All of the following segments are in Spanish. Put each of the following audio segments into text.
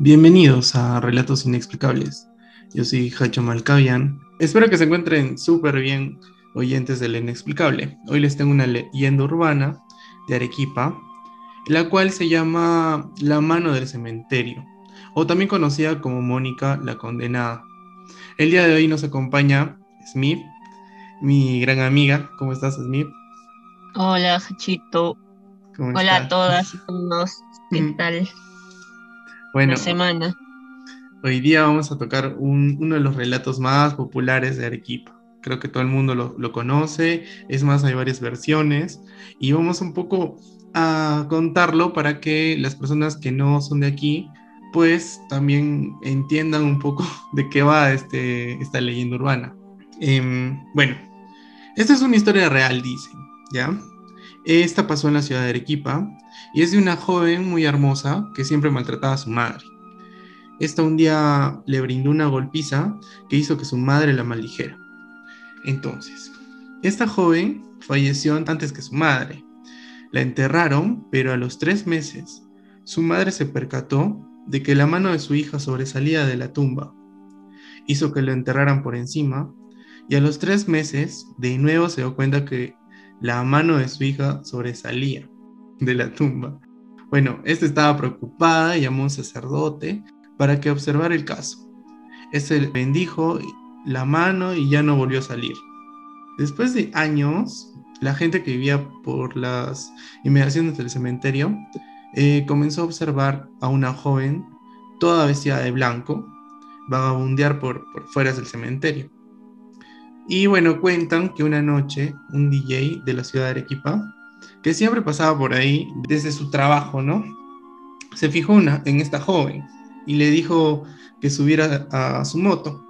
Bienvenidos a Relatos Inexplicables. Yo soy Hacho Malcavian. Espero que se encuentren súper bien oyentes del inexplicable. Hoy les tengo una leyenda urbana de Arequipa, la cual se llama La mano del cementerio, o también conocida como Mónica la condenada. El día de hoy nos acompaña Smith, mi gran amiga. ¿Cómo estás, Smith? Hola, Hachito. Hola a todas y todos. ¿Qué mm. tal? Bueno, semana. Hoy día vamos a tocar uno de los relatos más populares de Arequipa. Creo que todo el mundo lo, conoce, es más, hay varias versiones y vamos un poco a contarlo para que las personas que no son de aquí, pues también entiendan un poco de qué va este, esta leyenda urbana. Em, bueno, esta es una historia real, dicen, ¿ya? Esta pasó en la ciudad de Arequipa y es de una joven muy hermosa que siempre maltrataba a su madre. Esta un día le brindó una golpiza que hizo que su madre la maldijera. Entonces, esta joven falleció antes que su madre. La enterraron, pero a los tres meses, su madre se percató de que la mano de su hija sobresalía de la tumba. Hizo que lo enterraran por encima, y a los tres meses, de nuevo se dio cuenta que la mano de su hija sobresalía de la tumba. Bueno, esta estaba preocupada, llamó a un sacerdote para que observara el caso. Este bendijo la mano y ya no volvió a salir. Después de años, la gente que vivía por las inmediaciones del cementerio eh, comenzó a observar a una joven toda vestida de blanco vagabundear por, por fuera del cementerio. Y bueno, cuentan que una noche un DJ de la ciudad de Arequipa que siempre pasaba por ahí desde su trabajo, ¿no? Se fijó una, en esta joven y le dijo que subiera a, su moto.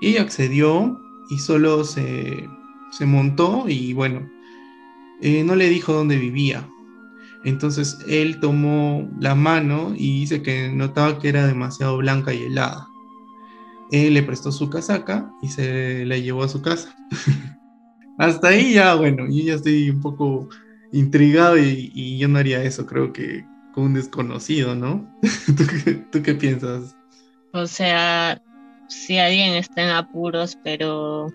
Y ella accedió y solo se, montó y bueno, eh, no le dijo dónde vivía. Entonces él tomó la mano y dice que notaba que era demasiado blanca y helada. Él le prestó su casaca y se la llevó a su casa. Hasta ahí ya, bueno, yo ya estoy un poco intrigado y, yo no haría eso, creo que con un desconocido, ¿no? ¿Tú, qué, piensas? O sea, si alguien está en apuros, pero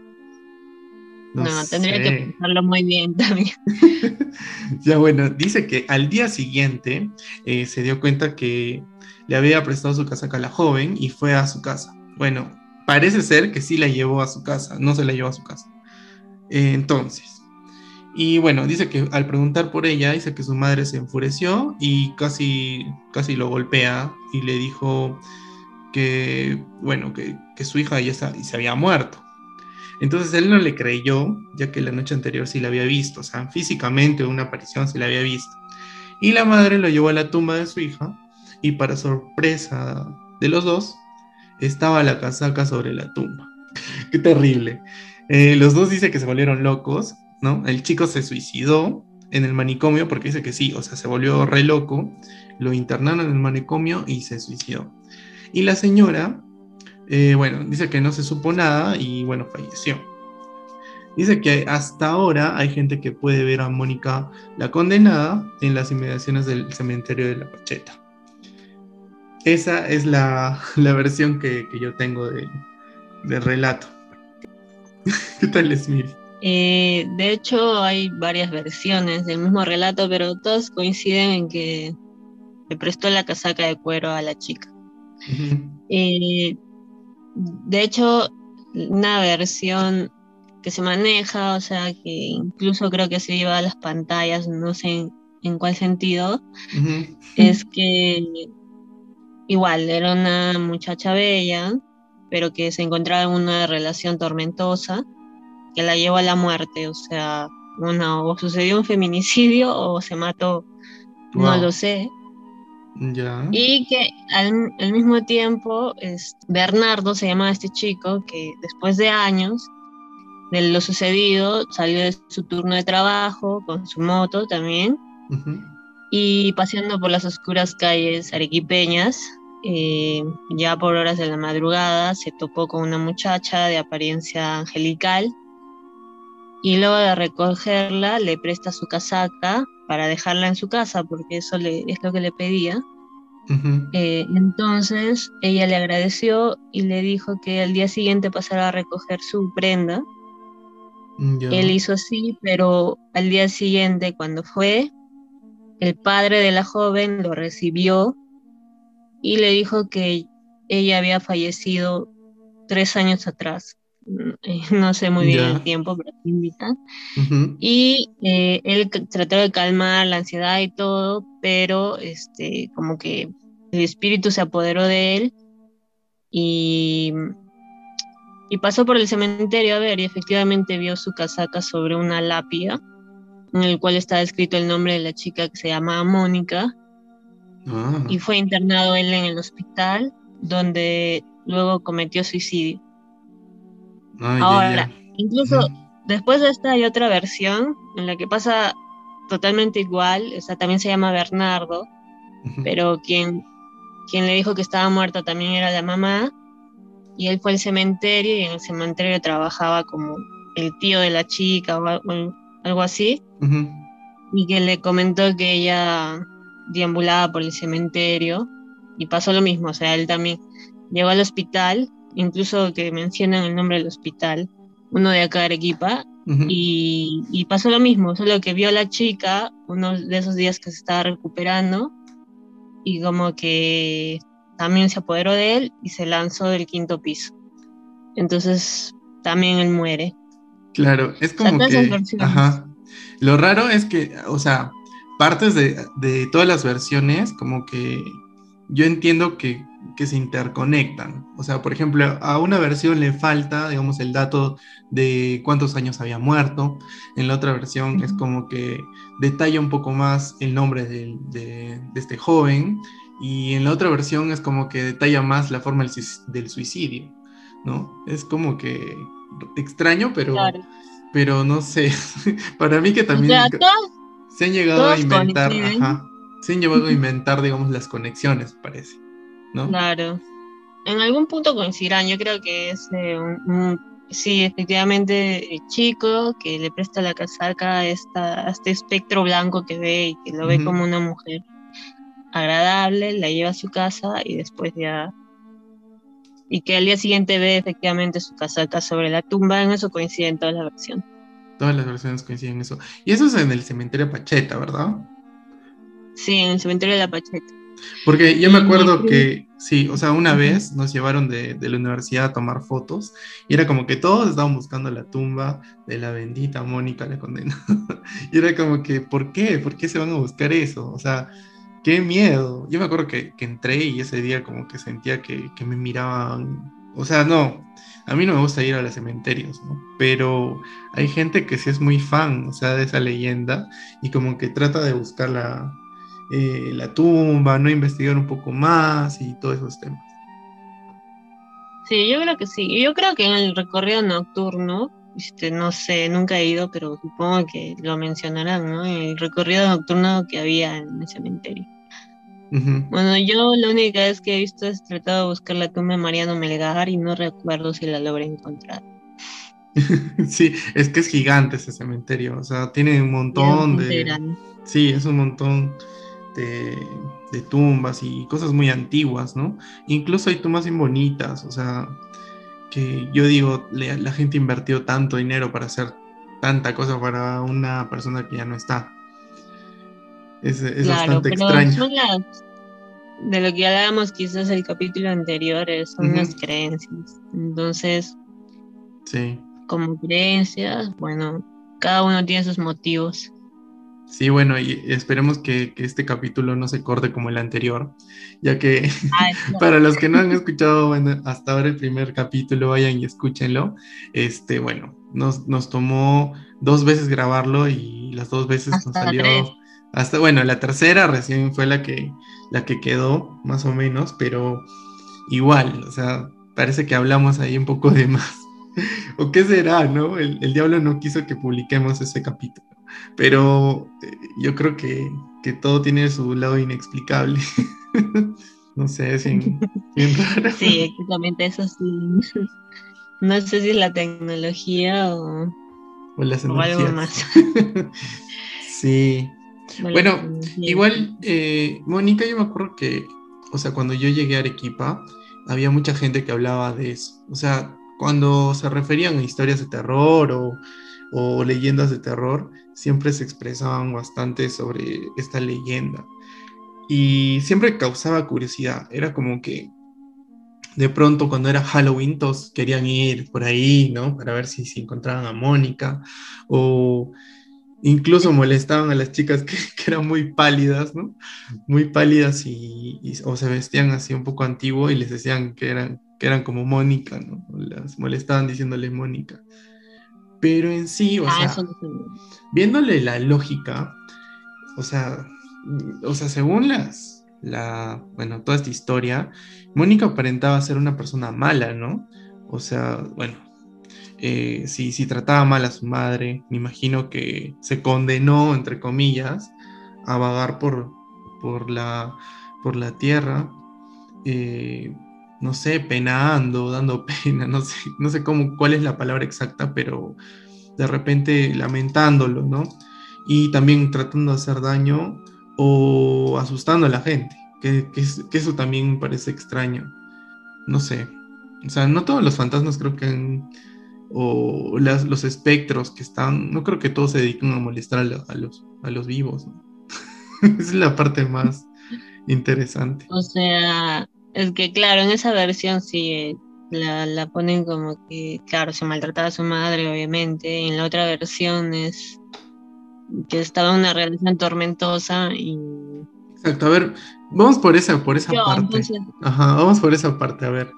no, tendría que pensarlo muy bien también. ya bueno, dice que al día siguiente eh, se dio cuenta que le había prestado su casaca a la joven y fue a su casa. Bueno, parece ser que sí la llevó a su casa, no se la llevó a su casa. Entonces, y bueno, dice que al preguntar por ella, dice que su madre se enfureció y casi, casi lo golpea y le dijo que, bueno, que, su hija ya se había muerto. Entonces él no le creyó, ya que la noche anterior sí la había visto, o sea, físicamente una aparición sí la había visto. Y la madre lo llevó a la tumba de su hija y para sorpresa de los dos, estaba la casaca sobre la tumba. Qué terrible. Eh, los dos dice que se volvieron locos ¿no? El chico se suicidó en el manicomio porque dice que sí, o sea, se volvió re loco, lo internaron en el manicomio y se suicidó. Y la señora, eh, bueno, dice que no se supo nada y bueno, falleció. Dice que hasta ahora hay gente que puede ver a Mónica la condenada en las inmediaciones del cementerio de la Pacheta. Esa es la, versión que, yo tengo del relato. ¿Qué tal, Smith? Eh, de hecho, hay varias versiones del mismo relato, pero todas coinciden en que le prestó la casaca de cuero a la chica. Eh, de hecho, una versión que se maneja, o sea, que incluso creo que se lleva a las pantallas, no sé en, cuál sentido, es que igual era una muchacha bella, pero que se encontraba en una relación tormentosa que la llevó a la muerte, o sea, una, o sucedió un feminicidio o se mató, no lo sé. Ya. Y que al, mismo tiempo, es, Bernardo se llamaba este chico que después de años de lo sucedido salió de su turno de trabajo con su moto también y paseando por las oscuras calles arequipeñas, eh, ya por horas de la madrugada se topó con una muchacha de apariencia angelical y luego de recogerla le presta su casaca para dejarla en su casa porque eso le, es lo que le pedía. Eh, entonces ella le agradeció y le dijo que al día siguiente pasara a recoger su prenda. Él hizo así, pero al día siguiente cuando fue, el padre de la joven lo recibió y le dijo que ella había fallecido tres años atrás. Eh, no sé muy bien el tiempo, pero invita. Y eh, él trató de calmar la ansiedad y todo, pero este, como que el espíritu se apoderó de él y, y pasó por el cementerio a ver y efectivamente vio su casaca sobre una lápida en el cual estaba escrito el nombre de la chica que se llamaba Mónica ah. y fue internado él en el hospital donde luego cometió suicidio. Ahora, incluso después de esta hay otra versión en la que pasa totalmente igual, o sea, también se llama Bernardo, pero quien, quien le dijo que estaba muerta también era la mamá, y él fue al cementerio y en el cementerio trabajaba como el tío de la chica o algo así, y que le comentó que ella deambulaba por el cementerio y pasó lo mismo, o sea, él también llegó al hospital incluso que mencionan el nombre del hospital, uno de acá de Arequipa, y, pasó lo mismo, solo que vio a la chica uno de esos días que se estaba recuperando y como que también se apoderó de él y se lanzó del quinto piso. Entonces también él muere. Claro, es como que... Ajá. Lo raro es que, o sea, partes de, de todas las versiones, como que yo entiendo que que se interconectan. O sea, por ejemplo, a una versión le falta, digamos, el dato de cuántos años había muerto. En la otra versión es como que detalla un poco más el nombre de, este joven. Y en la otra versión es como que detalla más la forma del, suicidio, ¿no? Es como que extraño, pero, pero no sé. Para mí que también se han llegado a inventar, se han llegado a inventar, digamos, las conexiones, parece. Claro. En algún punto coincidirán, yo creo que es un, sí, efectivamente, el chico que le presta la casaca a, esta, este espectro blanco que ve y que lo ve como una mujer agradable, la lleva a su casa y después ya... Y que al día siguiente ve efectivamente su casaca sobre la tumba, en eso coinciden todas las versiones. Todas las versiones coinciden en eso. Y eso es en el cementerio Pacheta, ¿verdad? Sí, en el cementerio de la Pacheta. Porque yo me acuerdo que, sí, o sea, una vez nos llevaron de, la universidad a tomar fotos y era como que todos estaban buscando la tumba de la bendita Mónica la condena. y era como que, ¿por qué? ¿Por qué se van a buscar eso? O sea, qué miedo. Yo me acuerdo que, entré y ese día como que sentía que, que, me miraban. O sea, no, a mí no me gusta ir a los cementerios, ¿no? Pero hay gente que sí es muy fan, o sea, de esa leyenda y como que trata de buscar la eh, la tumba, ¿no? Investigar un poco más y todos esos temas. Sí, yo creo que sí. Yo creo que en el recorrido nocturno, este, no sé, nunca he ido, pero supongo que lo mencionarán, ¿no? El recorrido nocturno que había en el cementerio. Bueno, yo la única vez que he visto es tratado de buscar la tumba de Mariano Melgar y no recuerdo si la logré encontrar. sí, es que es gigante ese cementerio, o sea, tiene un montón de... Sí, es un montón de, tumbas y cosas muy antiguas, ¿no? Incluso hay tumbas bien bonitas, o sea, que yo digo, la gente invirtió tanto dinero para hacer tanta cosa para una persona que ya no está. Es, bastante extraño. de lo que hablábamos quizás el capítulo anterior, son las creencias. Entonces, sí. como creencias, bueno, cada uno tiene sus motivos. Sí, bueno, y esperemos que, este capítulo no se corte como el anterior, ya que para los que no han escuchado hasta ahora el primer capítulo, vayan y escúchenlo. Este, bueno, nos, nos tomó dos veces grabarlo y las dos veces nos salió. Hasta, bueno, la tercera recién fue la que, la que quedó, más o menos, pero igual, o sea, parece que hablamos ahí un poco de más. ¿O qué será, no? El, el diablo no quiso que publiquemos ese capítulo. Pero eh, yo creo que, todo tiene su lado inexplicable. no sé, es bien, raro. Sí, exactamente eso sí. No sé si es la tecnología o, o, las algo más. sí. Bueno, igual, eh, Mónica, yo me acuerdo que o sea, cuando yo llegué a Arequipa, había mucha gente que hablaba de eso. O sea, cuando se referían a historias de terror o, o leyendas de terror, siempre se expresaban bastante sobre esta leyenda. Y siempre causaba curiosidad. Era como que de pronto cuando era Halloween todos querían ir por ahí, ¿no? Para ver si, si encontraban a Mónica o incluso molestaban a las chicas que, eran muy pálidas, ¿no? Muy pálidas y, o se vestían así un poco antiguo y les decían que eran, que eran como Mónica, ¿no? Las molestaban diciéndole Mónica. Pero en sí, o ah, sea, viéndole la lógica, o sea, o sea, según las, la, bueno, toda esta historia, Mónica aparentaba ser una persona mala, ¿no? O sea, bueno, eh, si, si, trataba mal a su madre, me imagino que se condenó, entre comillas, a vagar por, por, la, por la tierra, eh, no sé, penando, dando pena, no sé, no sé cómo, cuál es la palabra exacta, pero de repente lamentándolo, ¿no? Y también tratando de hacer daño o asustando a la gente, que, que, eso también parece extraño. No sé. O sea, no todos los fantasmas creo que han o los espectros que están, no creo que todos se dediquen a molestar a, los, a los vivos. es la parte más interesante. O sea, es que claro, en esa versión sí la, la ponen como que, claro, se maltrataba a su madre, obviamente. En la otra versión es que estaba en una relación tormentosa y... Exacto, a ver, vamos por esa, por esa parte. Ajá, vamos por esa parte, a ver.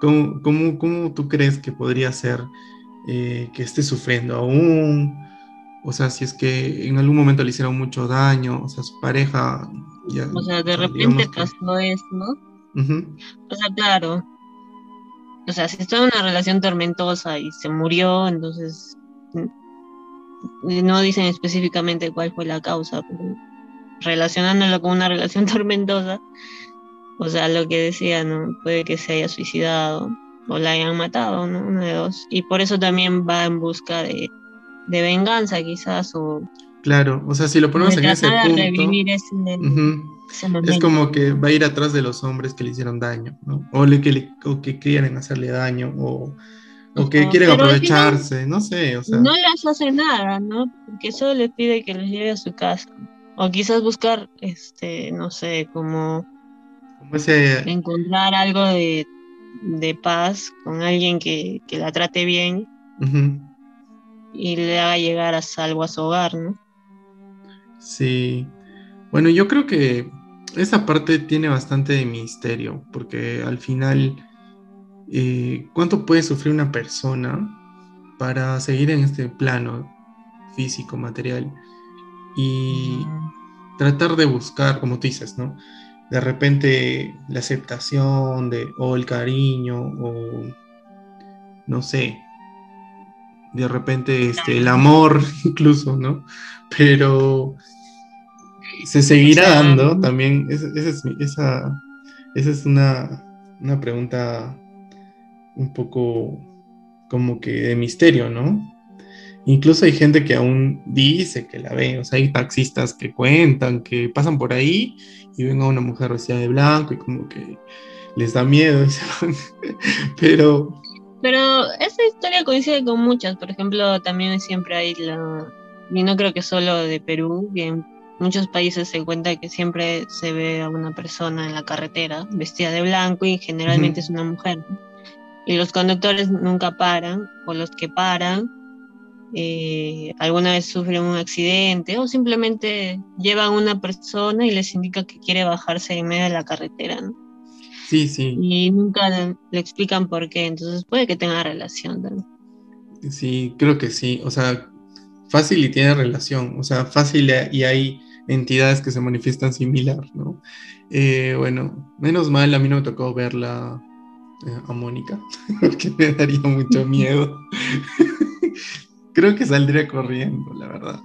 ¿Cómo, cómo, cómo tú crees que podría ser eh, que esté sufriendo aún, o sea, si es que en algún momento le hicieron mucho daño, o sea, su pareja ya... O sea, de repente pasó eso, ¿no? O sea, claro. O sea, si estuvo en una relación tormentosa y se murió, entonces no dicen específicamente cuál fue la causa, pero relacionándolo con una relación tormentosa, o sea, lo que decía, ¿no? Puede que se haya suicidado o la hayan matado, ¿no? Uno de dos. Y por eso también va en busca de, venganza, quizás, o... Claro, o sea, si lo ponemos en ese punto... es como que va a ir atrás de los hombres que le hicieron daño, ¿no? O, le, que, que quieren hacerle daño, o, que quieren aprovecharse, no sé, o sea... No les hace nada, ¿no? Porque solo le pide que los lleve a su casa. O quizás buscar, este, no sé, como... como ese... Encontrar algo de de paz con alguien que, la trate bien y le haga llegar a salvo a su hogar, ¿no? Sí. Bueno, yo creo que esa parte tiene bastante de misterio, porque al final, eh, ¿cuánto puede sufrir una persona para seguir en este plano físico, material? Y tratar de buscar, como tú dices, ¿no? De repente la aceptación de, o el cariño o no sé, de repente este, el amor incluso, ¿no? Pero se seguirá dando también, esa, esa, esa es una, una pregunta un poco como que de misterio, ¿no? Incluso hay gente que aún dice que la ve, o sea, hay taxistas que cuentan, que pasan por ahí y ven a una mujer vestida de blanco y como que les da miedo, pero... Pero esa historia coincide con muchas, por ejemplo, también siempre hay la... Y no creo que solo de Perú, que en muchos países se cuenta que siempre se ve a una persona en la carretera vestida de blanco y generalmente es una mujer. Y los conductores nunca paran, o los que paran eh, alguna vez sufren un accidente o simplemente llevan a una persona y les indica que quiere bajarse en medio de la carretera, ¿no? Sí, sí. Y nunca le, explican por qué, entonces puede que tenga relación también. Sí, creo que sí, o sea, fácil y tiene relación, o sea, fácil y hay entidades que se manifiestan similar, ¿no? Eh, bueno, menos mal a mí no me tocó verla eh, a Mónica, porque me daría mucho miedo. Creo que saldría corriendo, la verdad.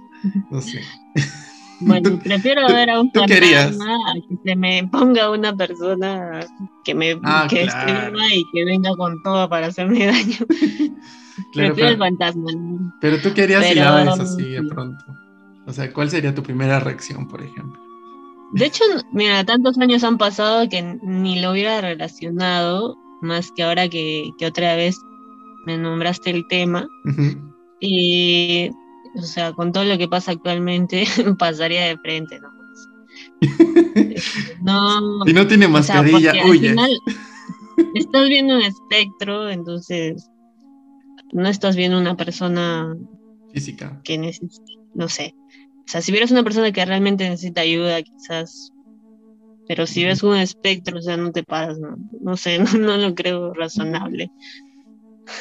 No sé. Bueno, prefiero ver a un fantasma a que se me ponga una persona que me ah, que y que venga con todo para hacerme daño. prefiero el fantasma. Pero tú querías si la ves así de pronto. O sea, ¿cuál sería tu primera reacción, por ejemplo? De hecho, mira, tantos años han pasado que ni lo hubiera relacionado, más que ahora que, otra vez me nombraste el tema. Y, o sea, con todo lo que pasa actualmente, pasaría de frente ¿no? no. Y no tiene mascarilla, huye. estás viendo un espectro, entonces no estás viendo una persona física que necesita, no sé. O sea, si vieras una persona que realmente necesita ayuda, quizás. Pero si ves un espectro, o sea, no te paras, no, no sé, no, lo creo razonable.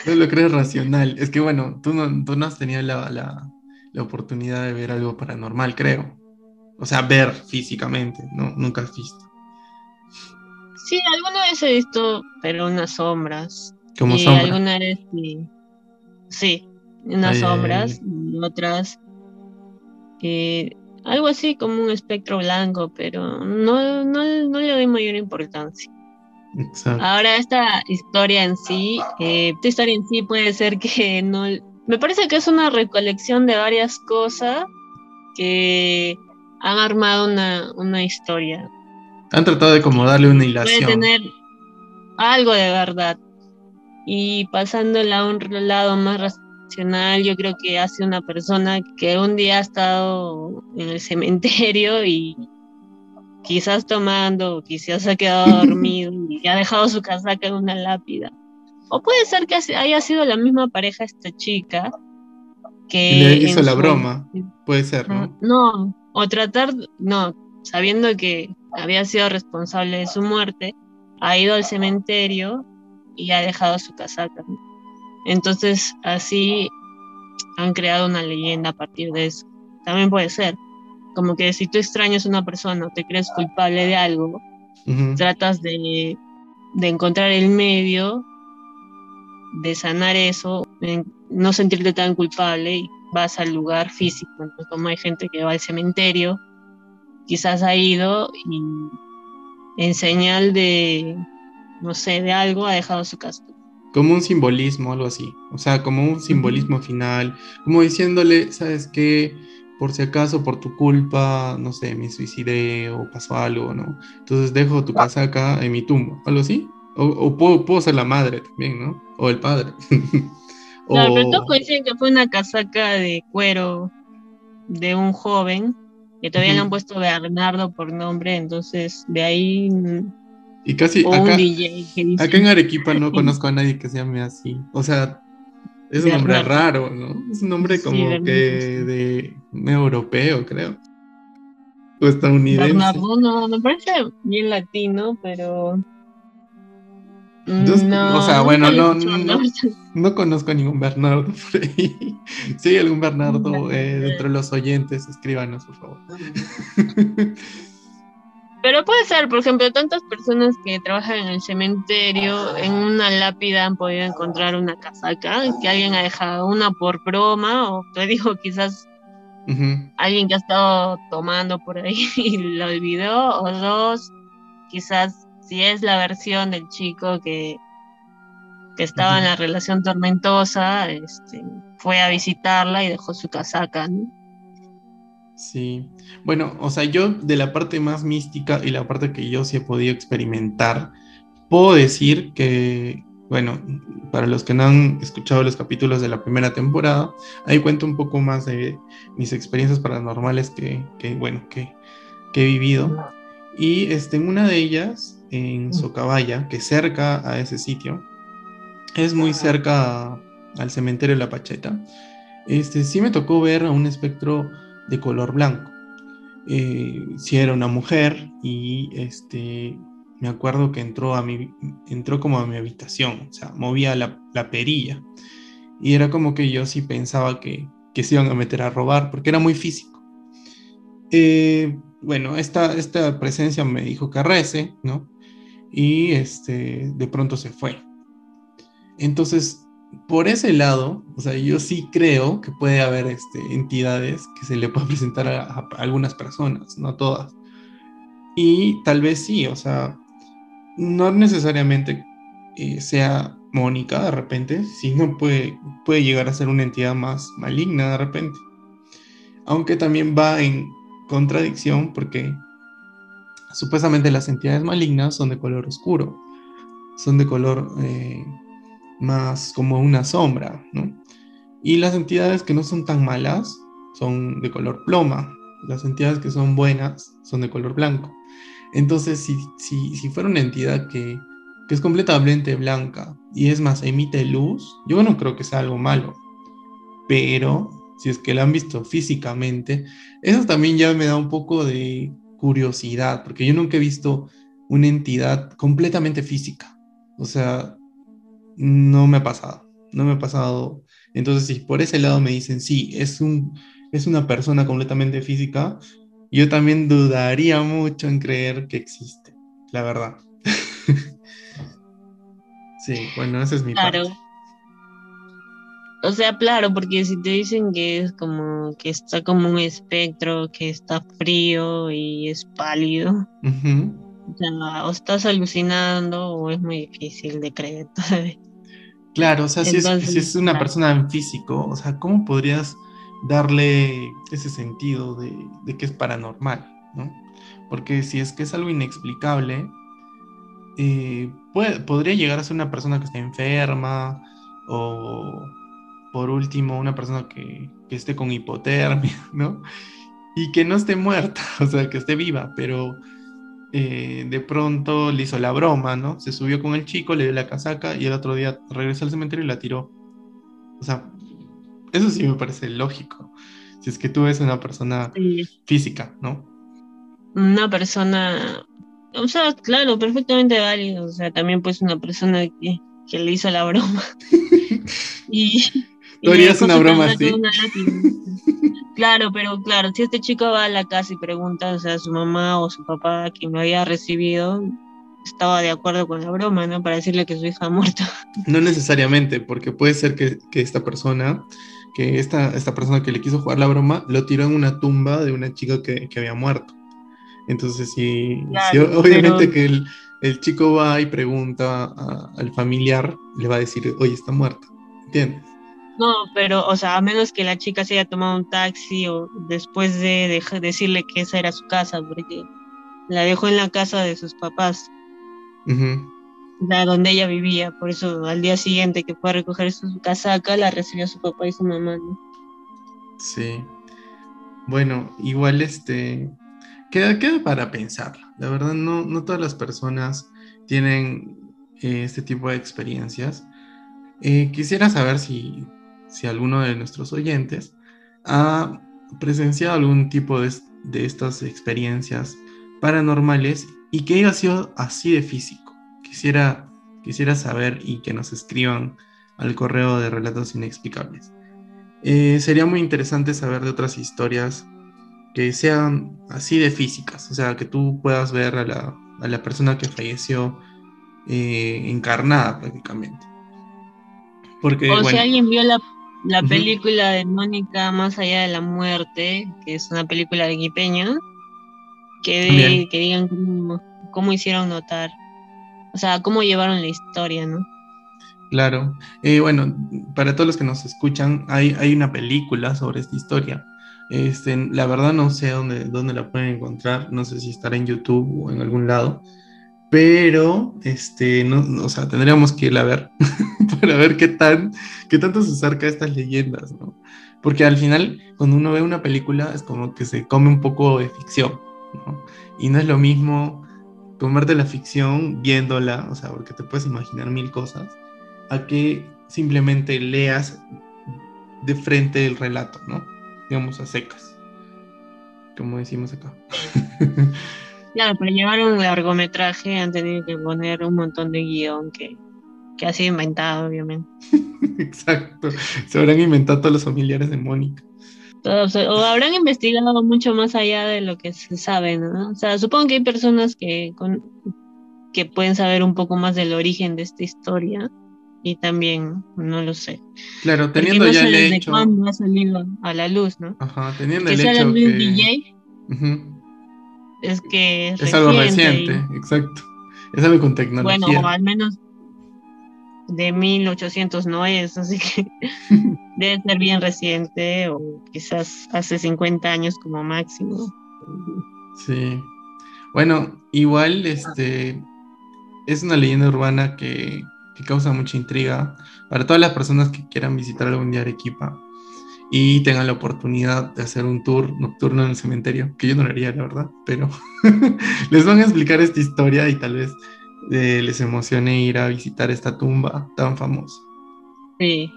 No lo crees racional. Es que bueno, tú no, tú no has tenido la, la, la oportunidad de ver algo paranormal, creo. O sea, ver físicamente, ¿no? Nunca has visto. Sí, alguna vez he visto, pero unas sombras. Como sombras. Alguna vez sí. Sí, unas sombras y otras. Eh, algo así como un espectro blanco, pero no, no, no le doy mayor importancia. Exacto. Ahora esta historia en sí, eh, esta historia en sí puede ser que no... Me parece que es una recolección de varias cosas que han armado una, una historia. Han tratado de como darle una hilación. Puede tener algo de verdad. Y pasándola a un lado más racional, yo creo que hace una persona que un día ha estado en el cementerio y quizás tomando, quizás ha quedado dormido y ha dejado su casaca en una lápida. O puede ser que haya sido la misma pareja esta chica que... le hizo la broma, puede ser, ¿no? No, o tratar, no, sabiendo que había sido responsable de su muerte, ha ido al cementerio y ha dejado su casaca. Entonces, así han creado una leyenda a partir de eso. También puede ser. Como que si tú extrañas a una persona o te crees culpable de algo, tratas de, de, encontrar el medio de sanar eso, no sentirte tan culpable y vas al lugar físico. Entonces, como hay gente que va al cementerio, quizás ha ido y en señal de, no sé, de algo ha dejado su casa. Como un simbolismo, algo así. O sea, como un simbolismo final, como diciéndole, ¿sabes qué? Por si acaso, por tu culpa, no sé, me suicidé o pasó algo, ¿no? Entonces dejo tu casaca en mi tumba, algo así. O, puedo, puedo ser la madre también, ¿no? O el padre. Claro, pero todos coinciden que fue una casaca de cuero de un joven que todavía le han puesto Bernardo por nombre, entonces de ahí. Y casi acá, acá en Arequipa no conozco a nadie que se llame así. O sea, es un nombre raro, ¿no? Es un nombre como que de europeo, creo. O estadounidense. Bernardo no, me parece bien latino, pero no, o sea, bueno, no, no, conozco a ningún Bernardo por ahí. Si hay algún Bernardo eh, dentro de los oyentes, escríbanos, por favor. Pero puede ser, por ejemplo, tantas personas que trabajan en el cementerio, en una lápida han podido encontrar una casaca, que alguien ha dejado una por broma, o te digo, quizás alguien que ha estado tomando por ahí y lo olvidó, o dos, quizás si es la versión del chico que, que estaba en la relación tormentosa, este, fue a visitarla y dejó su casaca, Sí, bueno, o sea, yo de la parte más mística y la parte que yo sí he podido experimentar, puedo decir que, bueno, para los que no han escuchado los capítulos de la primera temporada, ahí cuento un poco más de mis experiencias paranormales que, bueno, que, que he vivido. Y este, en una de ellas, en Socabaya, que cerca a ese sitio, es muy cerca al cementerio de La Pacheta, este, sí me tocó ver a un espectro de color blanco. Eh, si era una mujer y este, me acuerdo que entró, a mi, entró como a mi habitación, o sea, movía la, perilla. Y era como que yo sí pensaba que, que se iban a meter a robar, porque era muy físico. Eh, bueno, esta, esta presencia me dijo que rece, ¿no? y este, de pronto se fue. Entonces, por ese lado, o sea, yo sí creo que puede haber este, entidades que se le puedan presentar a, algunas personas, no todas. Y tal vez sí, o sea, no necesariamente eh, sea Mónica de repente, sino puede, puede llegar a ser una entidad más maligna de repente. Aunque también va en contradicción porque supuestamente las entidades malignas son de color oscuro, son de color eh, más como una sombra, ¿no? Y las entidades que no son tan malas son de color ploma, las entidades que son buenas son de color blanco. Entonces, si, si, fuera una entidad que, que, es completamente blanca y es más, emite luz, yo no creo que sea algo malo. Pero si es que la han visto físicamente, eso también ya me da un poco de curiosidad, porque yo nunca he visto una entidad completamente física. O sea, no me ha pasado, no me ha pasado. Entonces, si por ese lado me dicen, sí, es, un, es una persona completamente física, yo también dudaría mucho en creer que existe, la verdad. sí, bueno, esa es mi claro. parte. O sea, claro, porque si te dicen que es como que está como un espectro, que está frío y es pálido, o, estás alucinando o es muy difícil de creer todavía. Claro, o sea, si, es, una persona en físico, o sea, ¿cómo podrías darle ese sentido de, que es paranormal? ¿no? Porque si es que es algo inexplicable, eh, podría llegar a ser una persona que está enferma o por último una persona que, que, esté con hipotermia, ¿no? Y que no esté muerta, o sea, que esté viva, pero eh, de pronto le hizo la broma, ¿no? Se subió con el chico, le dio la casaca y el otro día regresó al cementerio y la tiró. O sea, eso sí me parece lógico. Si es que tú eres una persona física, ¿no? Una persona, o sea, claro, perfectamente válido. O sea, también pues una persona que, que le hizo la broma. y, Tú harías una broma así. Claro, pero claro, si este chico va a la casa y pregunta, o sea, a su mamá o su papá, quien me había recibido, estaba de acuerdo con la broma, ¿no? Para decirle que su hija ha muerto. No necesariamente, porque puede ser que, esta persona, que esta, esta persona que le quiso jugar la broma, lo tiró en una tumba de una chica que, había muerto. Entonces, si, obviamente que el, el, chico va y pregunta al familiar, le va a decir, oye, está muerta. ¿Entiendes? No, pero, o sea, a menos que la chica se haya tomado un taxi o después de, decirle que esa era su casa, porque la dejó en la casa de sus papás, la donde ella vivía. Por eso al día siguiente que fue a recoger su casaca, la recibió su papá y su mamá. Sí. Bueno, igual este. Queda, queda para pensar. La verdad, no, no todas las personas tienen eh, este tipo de experiencias. Eh, quisiera saber si si alguno de nuestros oyentes ha presenciado algún tipo de, estas experiencias paranormales y que haya sido así de físico. Quisiera, quisiera saber y que nos escriban al correo de Relatos Inexplicables. Eh, sería muy interesante saber de otras historias que sean así de físicas, o sea, que tú puedas ver a la, persona que falleció eh, encarnada prácticamente. Porque, o si alguien vio la la película de Mónica Más allá de la muerte, que es una película de Guipeña, que, que digan cómo, hicieron notar, o sea, cómo llevaron la historia, ¿no? Claro. Eh, bueno, para todos los que nos escuchan, hay, hay una película sobre esta historia. Este, la verdad no sé dónde, dónde la pueden encontrar, no sé si estará en YouTube o en algún lado, pero este, no, o sea, tendríamos que ir a ver para ver qué, tan, qué tanto se acerca a estas leyendas, ¿no? Porque al final, cuando uno ve una película, es como que se come un poco de ficción, ¿no? Y no es lo mismo comerte la ficción viéndola, o sea, porque te puedes imaginar mil cosas, a que simplemente leas de frente el relato, ¿no? Digamos, a secas, como decimos acá. Claro, para llevar un largometraje han tenido que poner un montón de guion que, ha sido inventado, obviamente. Exacto. Se habrán inventado todos los familiares de Mónica. o, habrán investigado mucho más allá de lo que se sabe, ¿no? O sea, supongo que hay personas que, con, que pueden saber un poco más del origen de esta historia y también no lo sé. Claro, teniendo ya el hecho. cuándo ha salido a la luz, ¿no? Ajá, teniendo el hecho que... DJ, es que es, algo reciente, exacto. Es algo con tecnología. Bueno, al menos de 1800 no es, así que debe ser bien reciente o quizás hace 50 años como máximo. Sí. Bueno, igual este es una leyenda urbana que, que, causa mucha intriga para todas las personas que quieran visitar algún día Arequipa y tengan la oportunidad de hacer un tour nocturno en el cementerio, que yo no lo haría, la verdad, pero les van a explicar esta historia y tal vez eh, les emocione ir a visitar esta tumba tan famosa. Sí,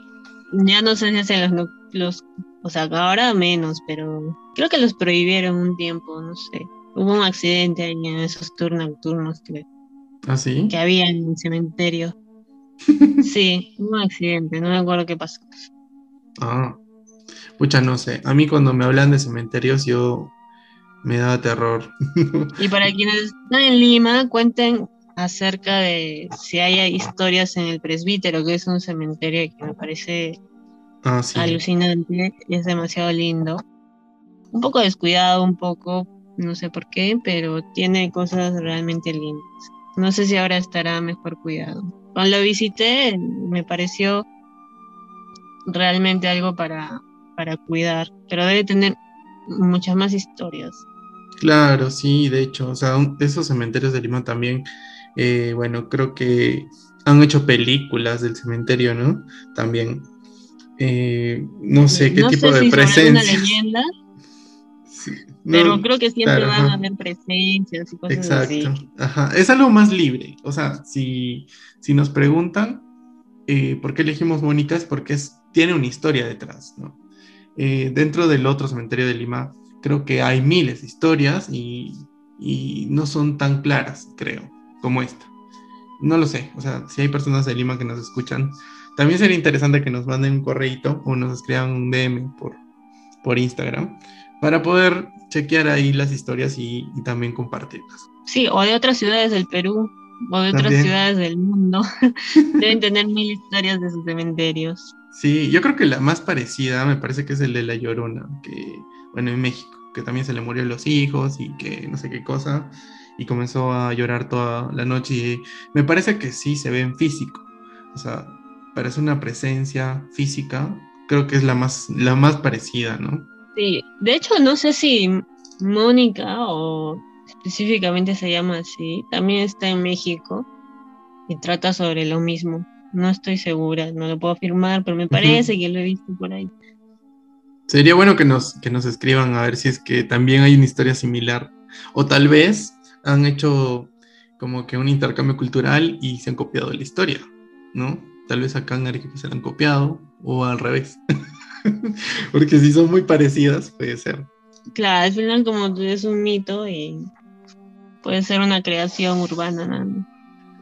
ya no sé si hacen los, los, o sea, ahora menos, pero creo que los prohibieron un tiempo, no sé. Hubo un accidente en esos tours nocturnos que, ¿Ah, sí? que había en el cementerio. sí, hubo un accidente, no me acuerdo qué pasó. Ah, Pucha, no sé. A mí cuando me hablan de cementerios, yo me da terror. y para quienes están en Lima, cuenten acerca de si hay historias en el presbítero, que es un cementerio que me parece ah, alucinante y es demasiado lindo. Un poco descuidado, un poco, no sé por qué, pero tiene cosas realmente lindas. No sé si ahora estará mejor cuidado. Cuando lo visité, me pareció realmente algo para, para cuidar, pero debe tener muchas más historias. Claro, sí, de hecho, o sea, esos cementerios de Lima también, eh, bueno, creo que han hecho películas del cementerio, ¿no? También. Eh, no sé qué tipo de presencia. leyenda, pero creo que siempre van a haber presencias y cosas Exacto. Ajá. Es algo más libre. O sea, si, si nos preguntan eh, por qué elegimos Mónica, es porque es, tiene una historia detrás, ¿no? Eh, dentro del otro cementerio de Lima, creo que hay miles de historias y, no son tan claras, creo, como esta. No lo sé, o sea, si hay personas de Lima que nos escuchan, también sería interesante que nos manden un correito o nos escriban un DM por, por Instagram para poder chequear ahí las historias y, también compartirlas. Sí, o de otras ciudades del Perú o de otras ciudades del mundo. Deben tener mil historias de sus cementerios. Sí, yo creo que la más parecida me parece que es el de La Llorona, que, bueno, en México, que también se le murió los hijos y que no sé qué cosa, y comenzó a llorar toda la noche. Y me parece que sí se ve en físico, o sea, parece una presencia física, creo que es la más, la más parecida, ¿no? Sí, de hecho, no sé si Mónica o específicamente se llama así, también está en México y trata sobre lo mismo. No estoy segura, no lo puedo afirmar, pero me parece que lo he visto por ahí. Sería bueno que nos, que nos escriban a ver si es que también hay una historia similar. O tal vez han hecho como que un intercambio cultural y se han copiado la historia, ¿no? Tal vez acá en Arequipa se la han copiado o al revés. Porque si son muy parecidas, puede ser. Claro, al final como es un mito y puede ser una creación urbana.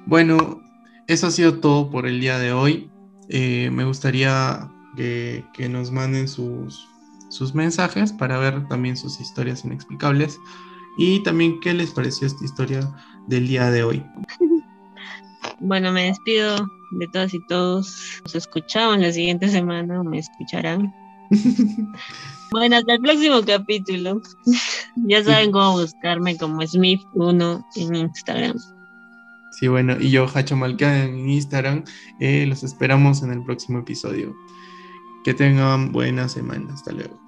Bueno, eso ha sido todo por el día de hoy. Eh, me gustaría que, nos manden sus, sus mensajes para ver también sus historias inexplicables y también qué les pareció esta historia del día de hoy. Bueno, me despido de todas y todos. Nos escuchamos la siguiente semana o me escucharán. bueno, hasta el próximo capítulo. ya saben cómo buscarme como Smith1 en Instagram. Sí, bueno, y yo, Hacho Malca, en Instagram. Eh, los esperamos en el próximo episodio. Que tengan buena semana. Hasta luego.